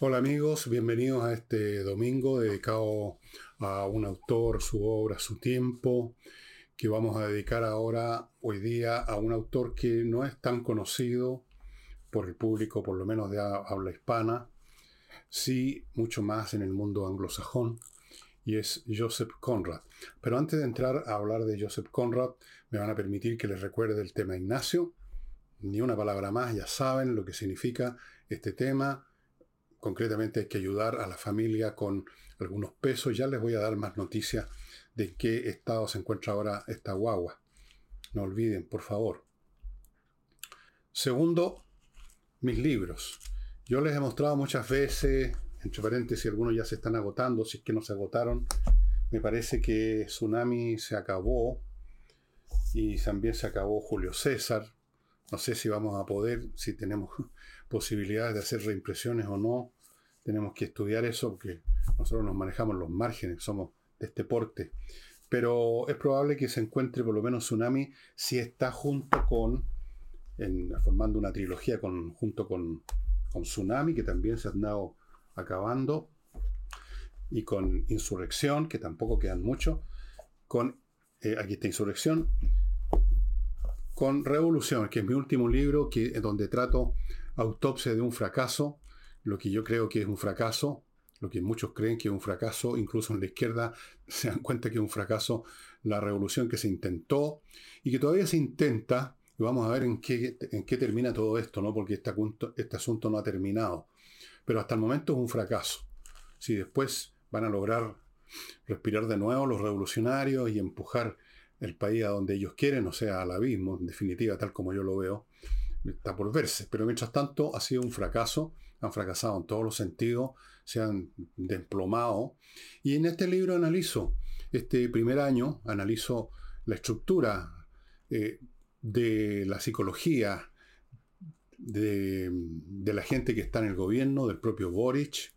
Hola amigos, bienvenidos a este domingo dedicado a un autor, su obra, su tiempo, que vamos a dedicar ahora, hoy día, a un autor que no es tan conocido por el público, por lo menos de habla hispana, sí mucho más en el mundo anglosajón, y es Joseph Conrad. Pero antes de entrar a hablar de Joseph Conrad, me van a permitir que les recuerde el tema Ignacio. Ni una palabra más, ya saben lo que significa este tema Concretamente hay que ayudar a la familia con algunos pesos. Ya les voy a dar más noticias de qué estado se encuentra ahora esta guagua. No olviden, por favor. Segundo, mis libros. Yo les he mostrado muchas veces, entre paréntesis, algunos ya se están agotando, si es que no se agotaron. Me parece que Tsunami se acabó y también se acabó Julio César. No sé si vamos a poder, si tenemos posibilidades de hacer reimpresiones o no. Tenemos que estudiar eso porque nosotros nos manejamos los márgenes, somos de este porte. Pero es probable que se encuentre por lo menos Tsunami si está junto con, formando una trilogía con, junto con, con Tsunami, que también se ha andado acabando, y con Insurrección, que tampoco quedan mucho, con, eh, aquí está Insurrección, con Revolución, que es mi último libro, que, donde trato autopsia de un fracaso, lo que yo creo que es un fracaso, lo que muchos creen que es un fracaso, incluso en la izquierda se dan cuenta que es un fracaso la revolución que se intentó y que todavía se intenta, y vamos a ver en qué, en qué termina todo esto, ¿no? porque este, este asunto no ha terminado. Pero hasta el momento es un fracaso. Si después van a lograr respirar de nuevo los revolucionarios y empujar el país a donde ellos quieren, o sea, al abismo, en definitiva, tal como yo lo veo, está por verse. Pero mientras tanto ha sido un fracaso, han fracasado en todos los sentidos, se han desplomado. Y en este libro analizo, este primer año, analizo la estructura eh, de la psicología de, de, la gente que está en el gobierno, del propio Boric.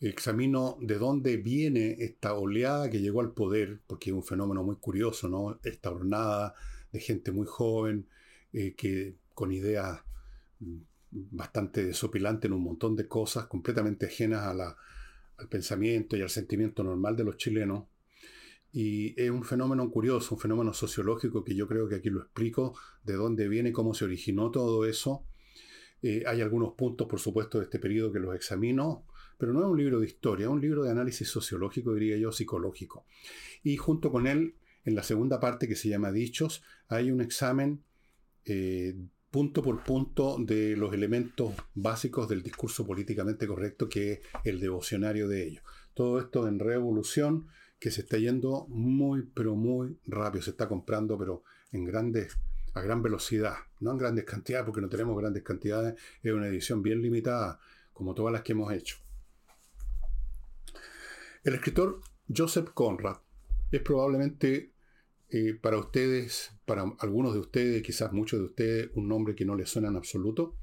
Examino de dónde viene esta oleada que llegó al poder, porque es un fenómeno muy curioso, ¿no? Esta hornada de gente muy joven eh, que con ideas bastante desopilantes en un montón de cosas, completamente ajenas al pensamiento y al sentimiento normal de los chilenos. Y es un fenómeno curioso, un fenómeno sociológico que yo creo que aquí lo explico, de dónde viene, cómo se originó todo eso. Eh, hay algunos puntos, por supuesto, de este periodo que los examino, pero no es un libro de historia, es un libro de análisis sociológico, diría yo, psicológico. Y junto con él, en la segunda parte que se llama Dichos, hay un examen eh, punto por punto de los elementos básicos del discurso políticamente correcto que es el devocionario de ellos. Todo esto en revolución que se está yendo muy, pero muy rápido. Se está comprando, pero en grandes, a gran velocidad. No en grandes cantidades, porque no tenemos grandes cantidades. Es una edición bien limitada, como todas las que hemos hecho. El escritor Joseph Conrad es probablemente eh, para ustedes, para algunos de ustedes, quizás muchos de ustedes, un nombre que no les suena en absoluto.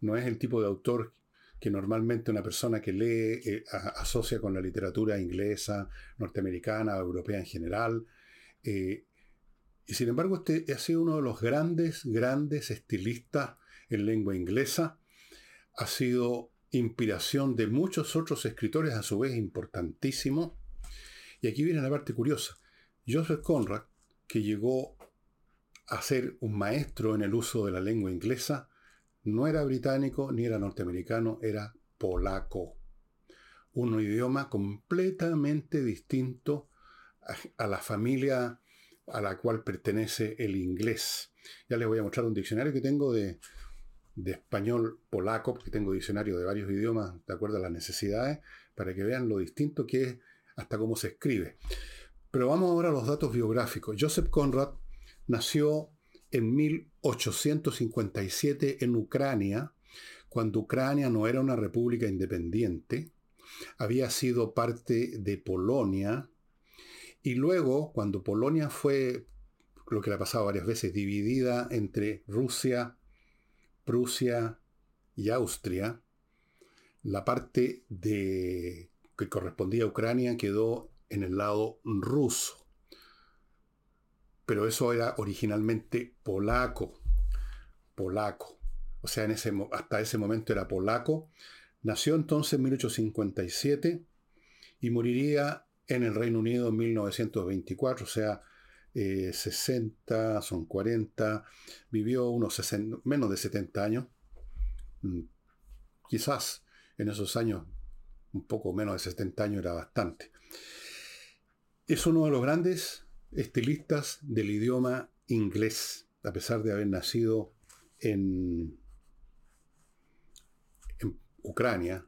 No es el tipo de autor que normalmente una persona que lee eh, asocia con la literatura inglesa, norteamericana, europea en general. Eh, y sin embargo, este ha sido uno de los grandes, grandes estilistas en lengua inglesa. Ha sido inspiración de muchos otros escritores, a su vez importantísimo. Y aquí viene la parte curiosa. Joseph Conrad que llegó a ser un maestro en el uso de la lengua inglesa, no era británico ni era norteamericano, era polaco. Un idioma completamente distinto a, la familia a la cual pertenece el inglés. Ya les voy a mostrar un diccionario que tengo de, de español polaco, porque tengo diccionario de varios idiomas de acuerdo a las necesidades, para que vean lo distinto que es hasta cómo se escribe. Pero vamos ahora a los datos biográficos. Joseph Conrad nació en 1857 en Ucrania, cuando Ucrania no era una república independiente, había sido parte de Polonia, y luego, cuando Polonia fue, lo que le ha pasado varias veces, dividida entre Rusia, Prusia y Austria, la parte de, que correspondía a Ucrania quedó en el lado ruso. Pero eso era originalmente polaco. Polaco. O sea, en ese, hasta ese momento era polaco. Nació entonces en 1857 y moriría en el Reino Unido en 1924, o sea, 60, eh, son 40, vivió unos menos de 70 años. Mm, quizás en esos años, un poco menos de 70 años era bastante. Es uno de los grandes estilistas del idioma inglés, a pesar de haber nacido en, en Ucrania,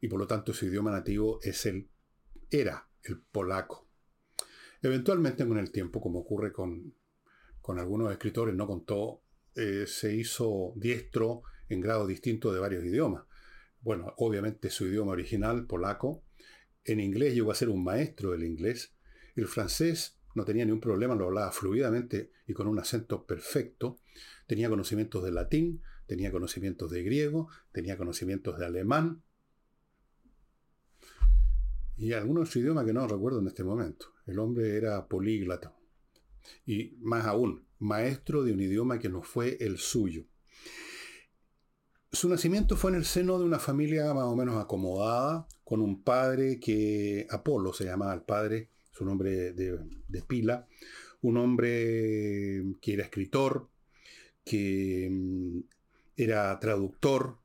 y por lo tanto su idioma nativo es el, era el polaco. Eventualmente con el tiempo, como ocurre con, algunos escritores, no con todo, eh, se hizo diestro en grado distinto de varios idiomas. Bueno, obviamente su idioma original, polaco. En inglés llegó a ser un maestro del inglés. El francés no tenía ningún problema, lo hablaba fluidamente y con un acento perfecto. Tenía conocimientos de latín, tenía conocimientos de griego, tenía conocimientos de alemán, y algunos idiomas que no recuerdo en este momento. El hombre era políglota. Y más aún, maestro de un idioma que no fue el suyo. Su nacimiento fue en el seno de una familia más o menos acomodada, con un padre que, Apolo se llamaba el padre, su nombre de, de pila, un hombre que era escritor, que mm, era traductor,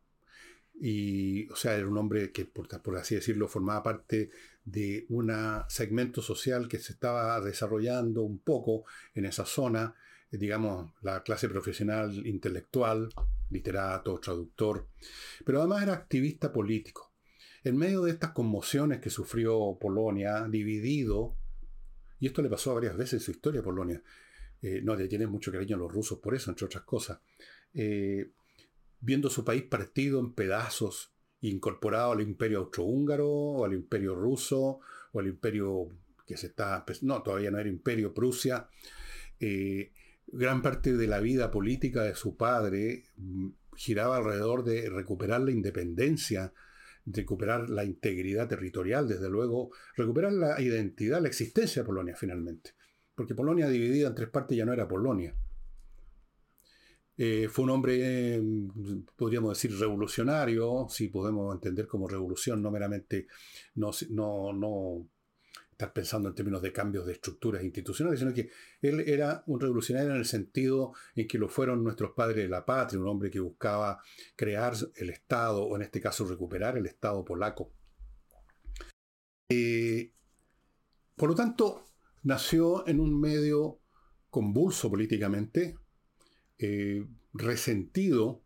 y, o sea, era un hombre que, por, así decirlo, formaba parte de un segmento social que se estaba desarrollando un poco en esa zona, eh, digamos, la clase profesional intelectual, literato, traductor, pero además era activista político. En medio de estas conmociones que sufrió Polonia, dividido, y esto le pasó varias veces en su historia a Polonia, eh, no le tienen mucho cariño a los rusos por eso, entre otras cosas, eh, viendo su país partido en pedazos, incorporado al imperio austrohúngaro, o al imperio ruso, o al imperio que se está, pues, no, todavía no era imperio Prusia. Eh, gran parte de la vida política de su padre mm, giraba alrededor de recuperar la independencia, recuperar la integridad territorial, desde luego, recuperar la identidad, la existencia de Polonia finalmente. Porque Polonia dividida en tres partes ya no era Polonia. Eh, fue un hombre, em, podríamos decir, revolucionario, si podemos entender como revolución, no meramente no, no, no estar pensando en términos de cambios de estructuras institucionales, sino que él era un revolucionario en el sentido en que lo fueron nuestros padres de la patria, un hombre que buscaba crear el Estado, o en este caso recuperar el Estado polaco. Eh, por lo tanto, nació en un medio convulso políticamente, eh, resentido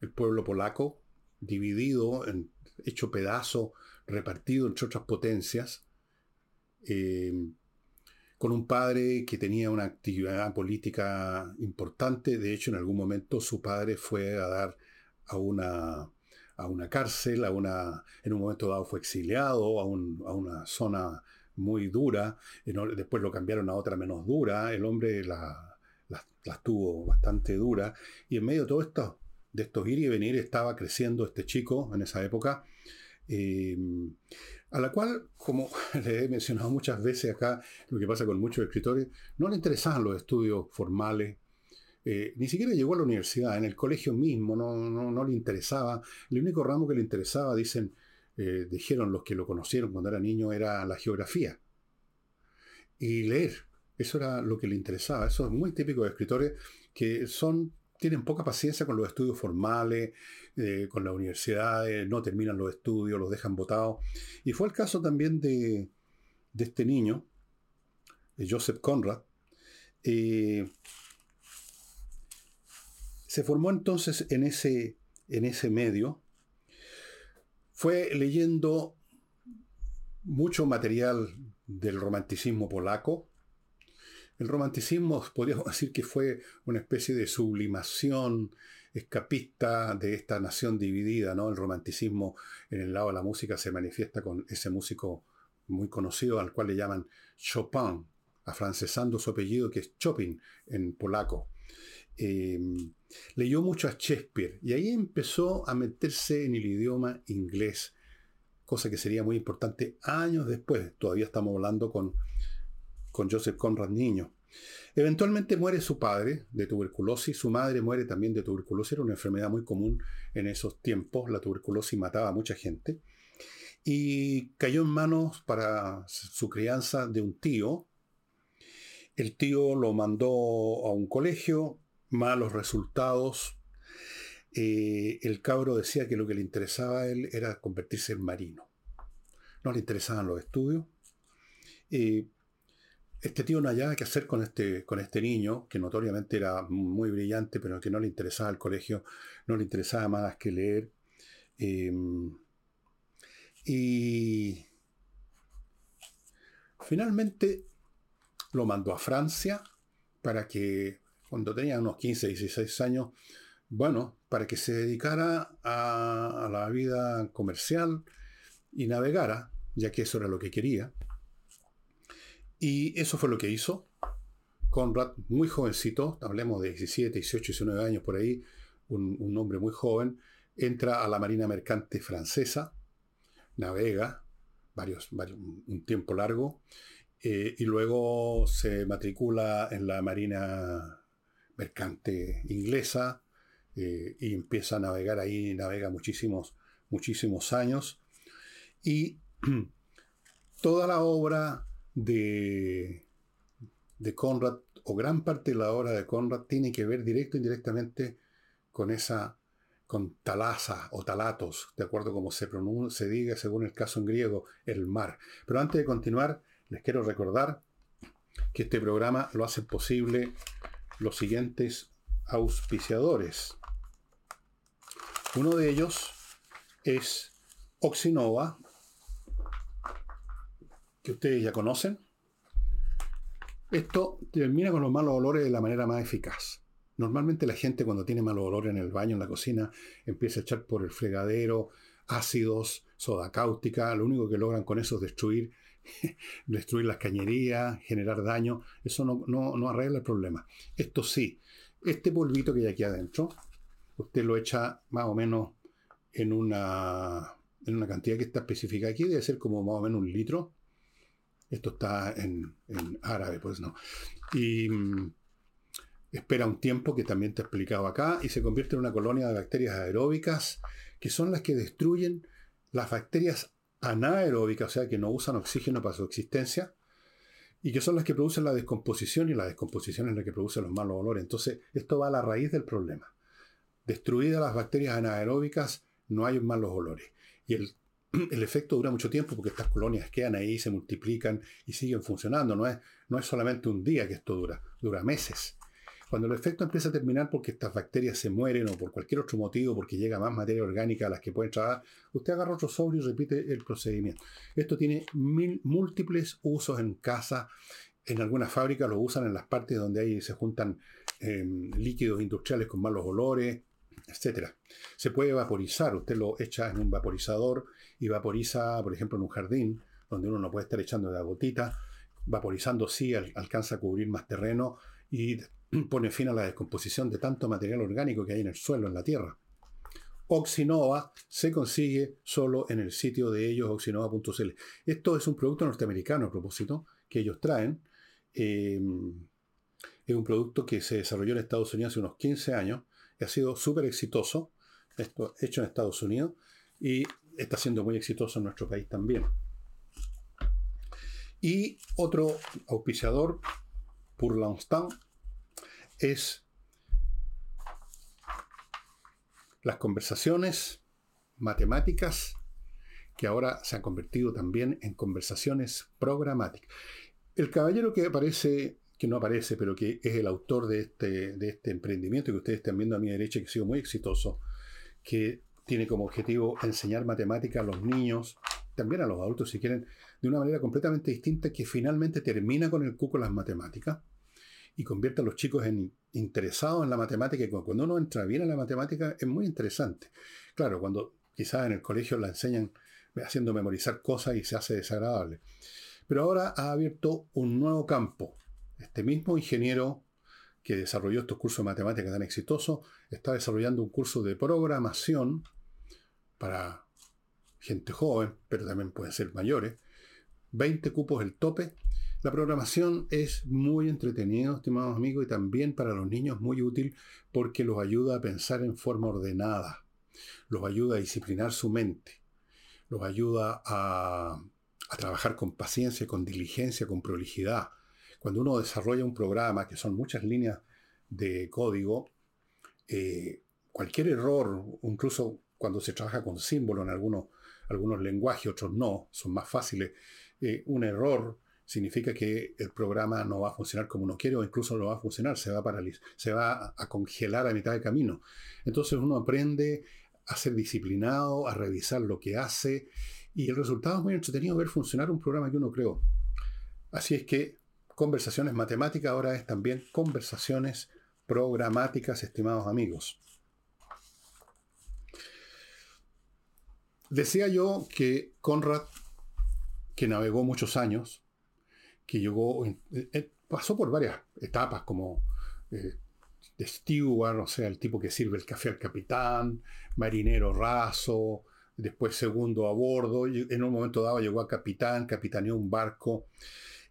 el pueblo polaco, dividido, en, hecho pedazo, repartido entre otras potencias, eh, con un padre que tenía una actividad política importante. De hecho, en algún momento su padre fue a dar a una, a una cárcel, a una, en un momento dado fue exiliado a, a una zona muy dura, después lo cambiaron a otra menos dura. El hombre la, las, tuvo bastante duras. Y en medio de todo esto, de estos ir y venir, estaba creciendo este chico en esa época, eh, a la cual, como le he mencionado muchas veces acá, lo que pasa con muchos escritores, no le interesaban los estudios formales. Eh, ni siquiera llegó a la universidad, en el colegio mismo no, no, le interesaba. El único ramo que le interesaba, dicen, eh, dijeron los que lo conocieron cuando era niño, era la geografía y leer. Eso era lo que le interesaba. Eso es muy típico de escritores que son, tienen poca paciencia con los estudios formales, eh, con las universidades, no terminan los estudios, los dejan botados. Y fue el caso también de, este niño, de Joseph Conrad. Eh, se formó entonces en ese, en ese medio. Fue leyendo mucho material del romanticismo polaco, el romanticismo podríamos decir que fue una especie de sublimación escapista de esta nación dividida, ¿no? El romanticismo en el lado de la música se manifiesta con ese músico muy conocido al cual le llaman Chopin, afrancesando su apellido que es Chopin en polaco. Em, leyó mucho a Shakespeare y ahí empezó a meterse en el idioma inglés, cosa que sería muy importante años después. Todavía estamos hablando con con Joseph Conrad Niño. Eventualmente muere su padre de tuberculosis, su madre muere también de tuberculosis, era una enfermedad muy común en esos tiempos, la tuberculosis mataba a mucha gente, y cayó en manos para su crianza de un tío. El tío lo mandó a un colegio, malos resultados. Eh, el cabro decía que lo que le interesaba a él era convertirse en marino. No le interesaban los estudios. Eh, este tío no hallaba qué hacer con este, con este niño, que notoriamente era muy brillante, pero que no le interesaba el colegio, no le interesaba más que leer. Em, y finalmente lo mandó a Francia para que, cuando tenía unos 15, 16 años, bueno, para que se dedicara a la vida comercial y navegara, ya que eso era lo que quería. Y eso fue lo que hizo. Conrad, muy jovencito, hablemos de 17, 18, 19 años por ahí, un, hombre muy joven, entra a la Marina Mercante francesa, navega varios, un tiempo largo, eh, y luego se matricula en la Marina Mercante inglesa eh, y empieza a navegar ahí, navega muchísimos, muchísimos años. Y toda la obra de, de Conrad, o gran parte de la obra de Conrad, tiene que ver directo o indirectamente con esa, con talasa o talatos, de acuerdo a cómo se, pronuncia, se diga según el caso en griego, el mar. Pero antes de continuar, les quiero recordar que este programa lo hacen posible los siguientes auspiciadores. Uno de ellos es Oxinova, que ustedes ya conocen. Esto termina con los malos olores de la manera más eficaz. Normalmente la gente cuando tiene malos olores en el baño, en la cocina, empieza a echar por el fregadero ácidos, soda cáustica. Lo único que logran con eso es destruir, destruir las cañerías, generar daño. Eso no, no arregla el problema. Esto sí, este polvito que hay aquí adentro, usted lo echa más o menos en una, en una cantidad que está especificada aquí, debe ser como más o menos un litro esto está en, árabe, pues no. Y mm, espera un tiempo que también te he explicado acá y se convierte en una colonia de bacterias aeróbicas que son las que destruyen las bacterias anaeróbicas, o sea, que no usan oxígeno para su existencia, y que son las que producen la descomposición, y la descomposición es la que produce los malos olores. Entonces, esto va a la raíz del problema. Destruidas las bacterias anaeróbicas, no hay malos olores. Y el el efecto dura mucho tiempo porque estas colonias quedan ahí, se multiplican y siguen funcionando. No es, no es solamente un día que esto dura, dura meses. Cuando el efecto empieza a terminar porque estas bacterias se mueren o por cualquier otro motivo, porque llega más materia orgánica a las que pueden trabajar, usted agarra otro sobre y repite el procedimiento. Esto tiene mil, múltiples usos en casa. En algunas fábricas lo usan en las partes donde ahí se juntan em, líquidos industriales con malos olores, etc. Se puede vaporizar, usted lo echa en un vaporizador y vaporiza, por ejemplo, en un jardín, donde uno no puede estar echando de gotita, vaporizando sí alcanza a cubrir más terreno y pone fin a la descomposición de tanto material orgánico que hay en el suelo, en la tierra. Oxinova se consigue solo en el sitio de ellos, oxinova.cl. Esto es un producto norteamericano a propósito, que ellos traen. Em, es un producto que se desarrolló en Estados Unidos hace unos 15 años ha sido súper exitoso, esto hecho en Estados Unidos, y está siendo muy exitoso en nuestro país también. Y otro auspiciador, por Lanstan, es las conversaciones matemáticas que ahora se han convertido también en conversaciones programáticas. El caballero que aparece que no aparece, pero que es el autor de este, de este emprendimiento que ustedes están viendo a mi derecha, que ha sido muy exitoso, que tiene como objetivo enseñar matemática a los niños, también a los adultos si quieren, de una manera completamente distinta, que finalmente termina con el cuco las matemáticas y convierte a los chicos en interesados en la matemática. Y cuando uno entra bien en la matemática es muy interesante. Claro, cuando quizás en el colegio la enseñan haciendo memorizar cosas y se hace desagradable. Pero ahora ha abierto un nuevo campo, este mismo ingeniero que desarrolló estos cursos de matemáticas tan exitosos está desarrollando un curso de programación para gente joven, pero también pueden ser mayores. 20 cupos el tope. La programación es muy entretenido, estimados amigos, y también para los niños muy útil porque los ayuda a pensar en forma ordenada, los ayuda a disciplinar su mente, los ayuda a, trabajar con paciencia, con diligencia, con prolijidad. Cuando uno desarrolla un programa, que son muchas líneas de código, eh, cualquier error, incluso cuando se trabaja con símbolos en algunos, algunos lenguajes, otros no, son más fáciles, eh, un error significa que el programa no va a funcionar como uno quiere o incluso no va a funcionar, se va a paralizar, se va a congelar a mitad de camino. Entonces uno aprende a ser disciplinado, a revisar lo que hace y el resultado es muy entretenido ver funcionar un programa que uno creó. Así es que conversaciones matemáticas ahora es también conversaciones programáticas, estimados amigos. Decía yo que Conrad, que navegó muchos años, que llegó, eh, pasó por varias etapas como eh, steward, o sea, el tipo que sirve el café al capitán, marinero raso, después segundo a bordo, en un momento dado llegó a capitán, capitaneó un barco.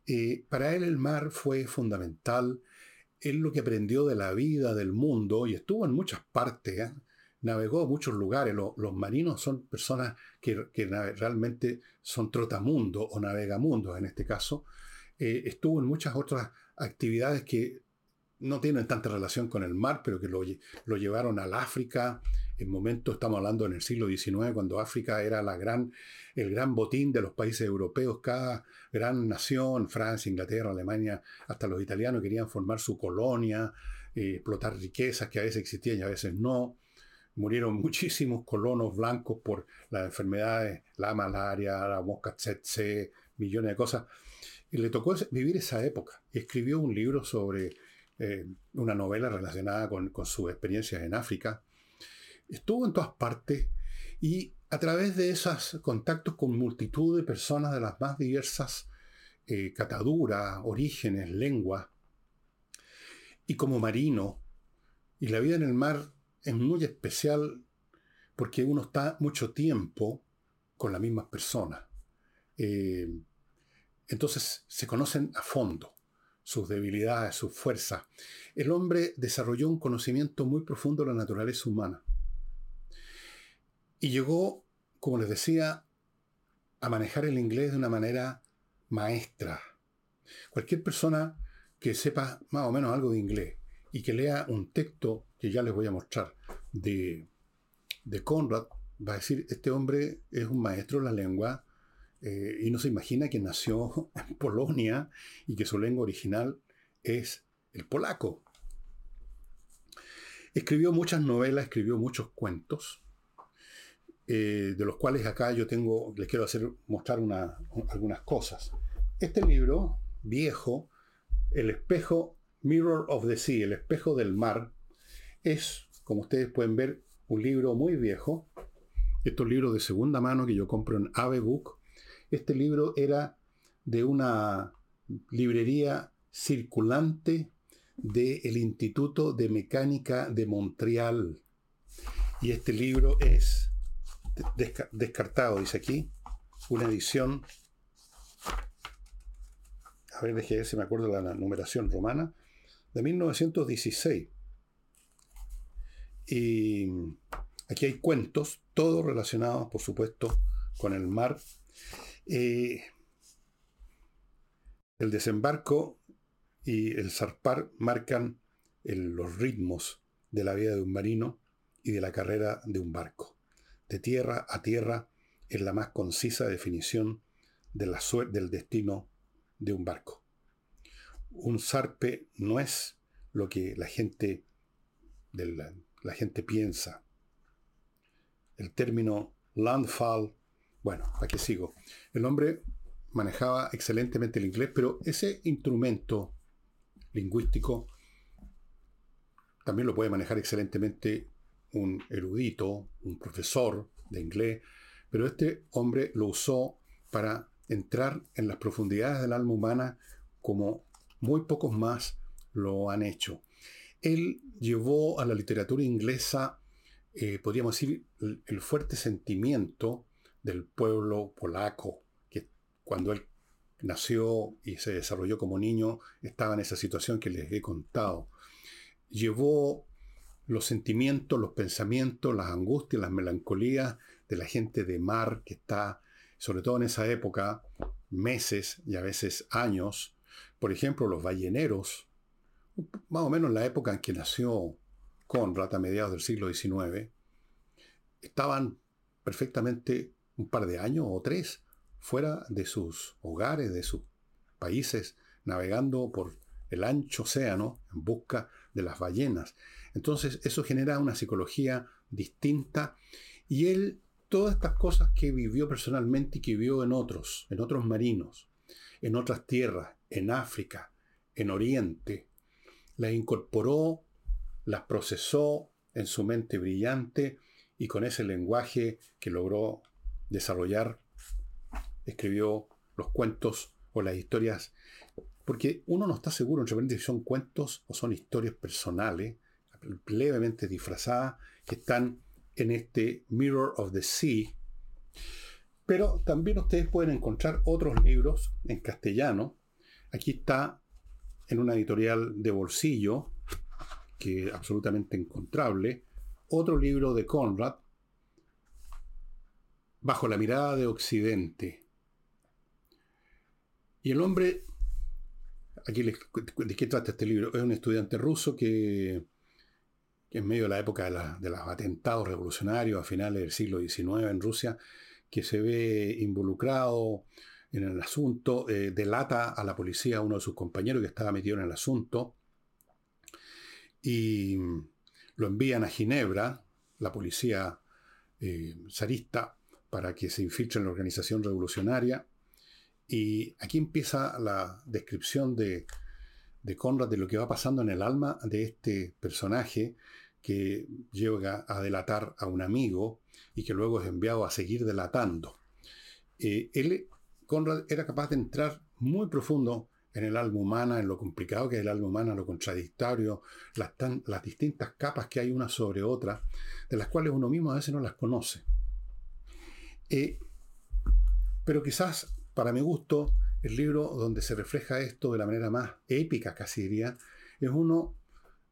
Eh, para él el mar fue fundamental, él lo que aprendió de la vida, del mundo, y estuvo en muchas partes, navegó muchos lugares, los marinos son personas que, realmente son trotamundos o navegamundos en este caso, eh, estuvo en muchas otras actividades que no tienen tanta relación con el mar, pero que lo, llevaron al África. En momento estamos hablando en el siglo XIX, cuando África era el gran botín de los países europeos. Cada gran nación, Francia, Inglaterra, Alemania, hasta los italianos querían formar su colonia, eh, explotar riquezas que a veces existían y a veces no. Murieron muchísimos colonos blancos por las enfermedades, la malaria, la mosca tsetse, millones de cosas. Y le tocó vivir esa época. Escribió un libro sobre eh, una novela relacionada con, sus experiencias en África. Estuvo en todas partes y a través de esos contactos con multitud de personas de las más diversas eh, cataduras, orígenes, lenguas, y como marino, y la vida en el mar es muy especial porque uno está mucho tiempo con las mismas personas. Eh, entonces se conocen a fondo sus debilidades, sus fuerzas. El hombre desarrolló un conocimiento muy profundo de la naturaleza humana. Y llegó, como les decía, a manejar el inglés de una manera maestra. Cualquier persona que sepa más o menos algo de inglés y que lea un texto que ya les voy a mostrar de, de Conrad, va a decir, este hombre es un maestro de la lengua, eh, y no se imagina que nació en Polonia y que su lengua original es el polaco. Escribió muchas novelas, escribió muchos cuentos, eh, de los cuales acá yo tengo, les quiero hacer mostrar algunas cosas. Este libro, viejo, El espejo, Mirror of the Sea, el espejo del mar, es, como ustedes pueden ver, un libro muy viejo. Estos libros de segunda mano que yo compro en Ave Book este libro era de una librería circulante del Instituto de Mecánica de Montreal. Y este libro es descartado, dice aquí, una edición, a ver, ver si me acuerdo la numeración romana, de 1916. Y aquí hay cuentos, todos relacionados, por supuesto, con el mar eh, el desembarco y el zarpar marcan los ritmos de la vida de un marino y de la carrera de un barco. De tierra a tierra es la más concisa definición del destino de un barco. Un zarpe no es lo que la gente, la gente piensa. El término landfall bueno, aquí sigo. El hombre manejaba excelentemente el inglés, pero ese instrumento lingüístico también lo puede manejar excelentemente un erudito, un profesor de inglés, pero este hombre lo usó para entrar en las profundidades del alma humana como muy pocos más lo han hecho. Él llevó a la literatura inglesa, eh, podríamos decir, el fuerte sentimiento del pueblo polaco, que cuando él nació y se desarrolló como niño, estaba en esa situación que les he contado. Llevó los sentimientos, los pensamientos, las angustias, las melancolías de la gente de mar que está, sobre todo en esa época, meses y a veces años. Por ejemplo, los balleneros, más o menos en la época en que nació Conrad, a mediados del siglo XIX, estaban perfectamente un par de años o tres fuera de sus hogares, de sus países, navegando por el ancho océano en busca de las ballenas. Entonces eso genera una psicología distinta y él, todas estas cosas que vivió personalmente y que vio en otros, en otros marinos, en otras tierras, en África, en Oriente, las incorporó, las procesó en su mente brillante y con ese lenguaje que logró desarrollar, escribió los cuentos o las historias, porque uno no está seguro entre si son cuentos o son historias personales, levemente disfrazadas, que están en este Mirror of the Sea. Pero también ustedes pueden encontrar otros libros en castellano. Aquí está en una editorial de bolsillo, que es absolutamente encontrable, otro libro de Conrad, Bajo la mirada de Occidente. Y el hombre, aquí de qué trata este libro, es un estudiante ruso que, en medio de la época de, los atentados revolucionarios a finales del siglo XIX en Rusia, que se ve involucrado en el asunto, eh, delata a la policía a uno de sus compañeros que estaba metido en el asunto, y lo envían a Ginebra, la policía eh, zarista, para que se infiltre en la organización revolucionaria. Y aquí empieza la descripción de, de Conrad de lo que va pasando en el alma de este personaje que llega a delatar a un amigo y que luego es enviado a seguir delatando. Eh, él, Conrad, era capaz de entrar muy profundo en el alma humana, en lo complicado que es el alma humana, lo contradictorio, las, distintas capas que hay una sobre otra, de las cuales uno mismo a veces no las conoce. Eh, pero quizás, para mi gusto, el libro donde se refleja esto de la manera más épica, casi diría, es uno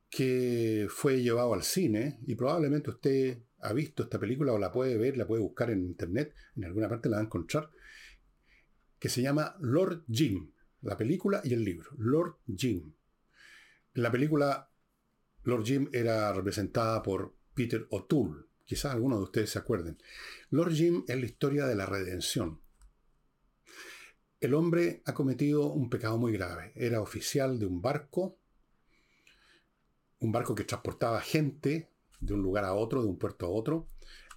que fue llevado al cine y probablemente usted ha visto esta película o la puede ver, la puede buscar en internet, en alguna parte la va a encontrar, que se llama Lord Jim, la película y el libro, Lord Jim. La película Lord Jim era representada por Peter O'Toole, quizás algunos de ustedes se acuerden. Lord Jim es la historia de la redención. El hombre ha cometido un pecado muy grave. Era oficial de un barco, un barco que transportaba gente de un lugar a otro, de un puerto a otro.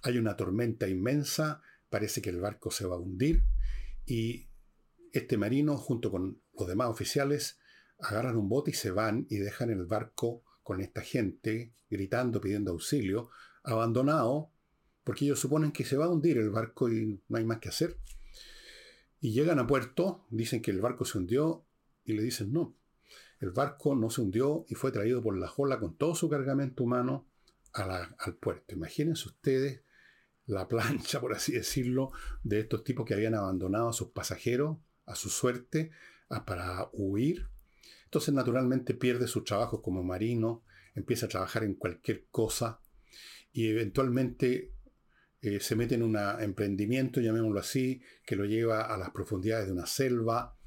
Hay una tormenta inmensa, parece que el barco se va a hundir y este marino, junto con los demás oficiales, agarran un bote y se van y dejan el barco con esta gente gritando, pidiendo auxilio, abandonado, porque ellos suponen que se va a hundir el barco y no hay más que hacer. Y llegan a puerto, dicen que el barco se hundió y le dicen no. El barco no se hundió y fue traído por la jola con todo su cargamento humano al puerto. Imagínense ustedes la plancha, por así decirlo, de estos tipos que habían abandonado a sus pasajeros a su suerte para huir. Entonces naturalmente pierde su trabajo como marino, empieza a trabajar en cualquier cosa y eventualmente eh, se mete en un emprendimiento, llamémoslo así, que lo lleva a las profundidades de una selva,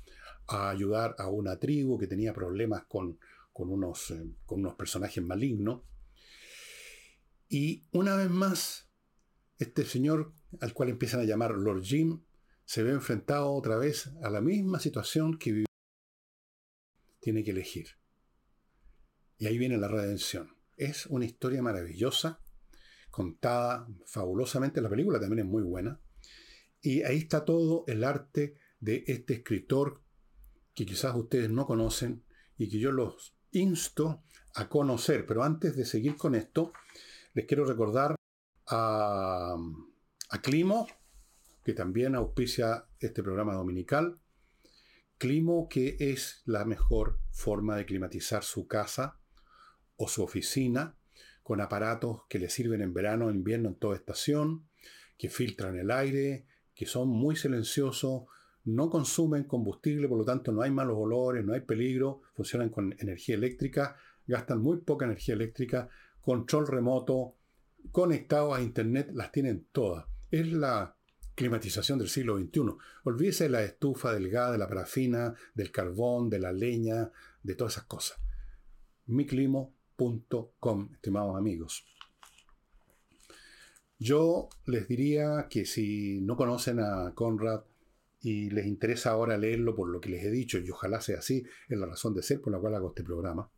a ayudar a una tribu que tenía problemas con, unos, eh, con unos personajes malignos. Y una vez más, este señor, al cual empiezan a llamar Lord Jim, se ve enfrentado otra vez a la misma situación que vivió. Tiene que elegir. Y ahí viene la redención. Es una historia maravillosa, contada fabulosamente. La película también es muy buena. Y ahí está todo el arte de este escritor que quizás ustedes no conocen y que yo los insto a conocer. Pero antes de seguir con esto, les quiero recordar a, a Climo, que también auspicia este programa dominical. Climo, que es la mejor forma de climatizar su casa o su oficina, con aparatos que le sirven en verano, invierno, en toda estación, que filtran el aire, que son muy silenciosos, no consumen combustible, por lo tanto no hay malos olores, no hay peligro, funcionan con energía eléctrica, gastan muy poca energía eléctrica, control remoto, conectados a Internet, las tienen todas. Es la climatización del siglo XXI. Olvídese de la estufa, del gas, de la parafina, del carbón, de la leña, de todas esas cosas. miclimo.com, estimados amigos. Yo les diría que si no conocen a Conrad y les interesa ahora leerlo por lo que les he dicho, y ojalá sea así, es la razón de ser por la cual hago este programa,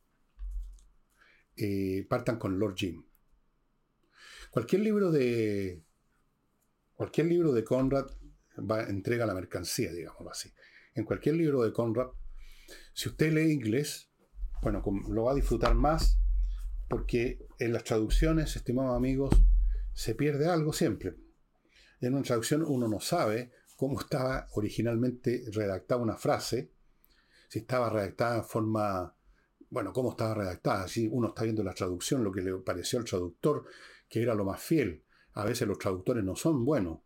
eh, partan con Lord Jim. Cualquier libro de. Cualquier libro de Conrad va, entrega la mercancía, digámoslo así. En cualquier libro de Conrad, si usted lee inglés, bueno, lo va a disfrutar más, porque en las traducciones, estimados amigos, se pierde algo siempre. En una traducción uno no sabe cómo estaba originalmente redactada una frase, si estaba redactada en forma, bueno, cómo estaba redactada, si uno está viendo la traducción, lo que le pareció al traductor, que era lo más fiel. A veces los traductores no son buenos,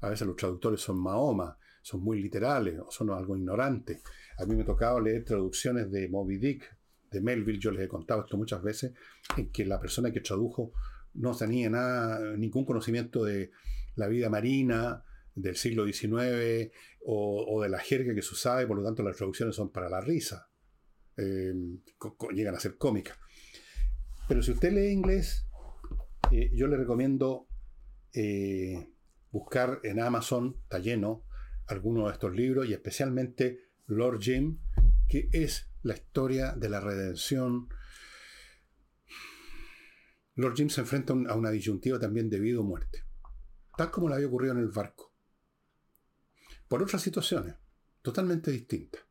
a veces los traductores son Mahoma, son muy literales o son algo ignorantes. A mí me tocaba leer traducciones de Moby Dick, de Melville, yo les he contado esto muchas veces, en que la persona que tradujo no tenía nada, ningún conocimiento de la vida marina del siglo XIX o, de la jerga que se usaba y por lo tanto las traducciones son para la risa. Eh, llegan a ser cómicas. Pero si usted lee inglés, eh, yo le recomiendo eh, buscar en Amazon, está lleno, algunos de estos libros y especialmente Lord Jim, que es la historia de la redención. Lord Jim se enfrenta a una disyuntiva también de vida o muerte, tal como le había ocurrido en el barco, por otras situaciones, totalmente distintas.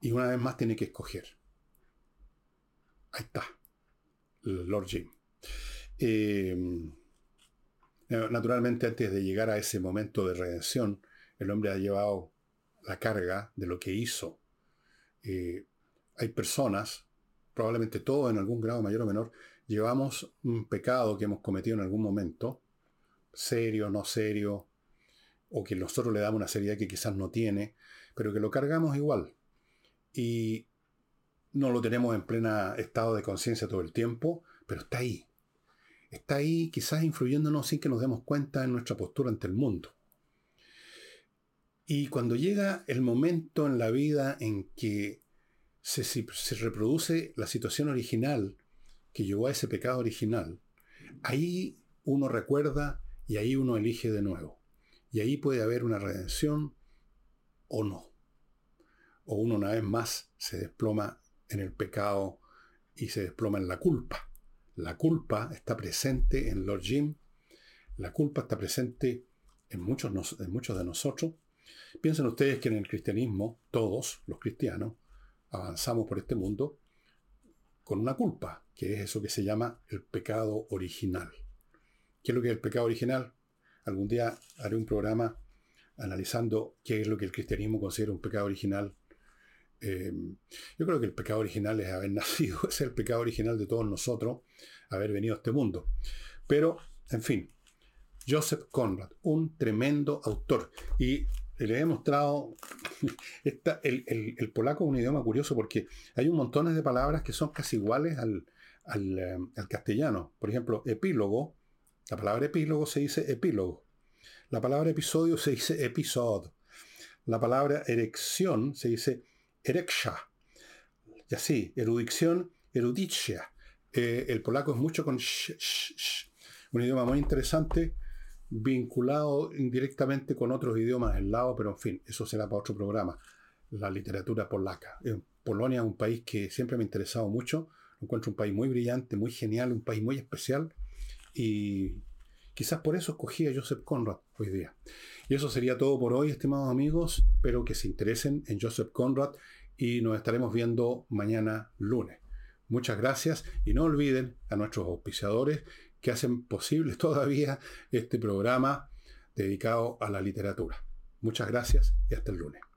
Y una vez más tiene que escoger. Ahí está, Lord Jim. Eh, naturalmente, antes de llegar a ese momento de redención, el hombre ha llevado la carga de lo que hizo. Eh, hay personas, probablemente todos en algún grado mayor o menor, llevamos un pecado que hemos cometido en algún momento, serio, no serio, o que nosotros le damos una seriedad que quizás no tiene, pero que lo cargamos igual. Y no lo tenemos en pleno estado de conciencia todo el tiempo, pero está ahí está ahí quizás influyéndonos sin que nos demos cuenta en nuestra postura ante el mundo. Y cuando llega el momento en la vida en que se, se, reproduce la situación original que llevó a ese pecado original, ahí uno recuerda y ahí uno elige de nuevo. Y ahí puede haber una redención o no. O uno una vez más se desploma en el pecado y se desploma en la culpa. La culpa está presente en Lord Jim, la culpa está presente en muchos, de nosotros. Piensen ustedes que en el cristianismo, todos los cristianos, avanzamos por este mundo con una culpa, que es eso que se llama el pecado original. ¿Qué es lo que es el pecado original? Algún día haré un programa analizando qué es lo que el cristianismo considera un pecado original eh, yo creo que el pecado original es haber nacido, es el pecado original de todos nosotros, haber venido a este mundo. Pero, en fin, Joseph Conrad, un tremendo autor. Y le he mostrado, el, polaco es un idioma curioso porque hay un montón de palabras que son casi iguales al, eh, al castellano. Por ejemplo, epílogo, la palabra epílogo se dice epílogo. La palabra episodio se dice episodio. La palabra erección se dice ereksha. Y así, erudición, eruditia. Eh, el polaco es mucho con un idioma muy interesante, vinculado indirectamente con otros idiomas del lado, pero en fin, eso será para otro programa. La literatura polaca. Polonia es un país que siempre me ha interesado mucho. encuentro un país muy brillante, muy genial, un país muy especial. Y quizás por eso escogí a Joseph Conrad hoy día. Y eso sería todo por hoy, estimados amigos. Espero que se interesen en Joseph Conrad y nos estaremos viendo mañana lunes. Muchas gracias y no olviden a nuestros auspiciadores que hacen posible todavía este programa dedicado a la literatura. Muchas gracias y hasta el lunes.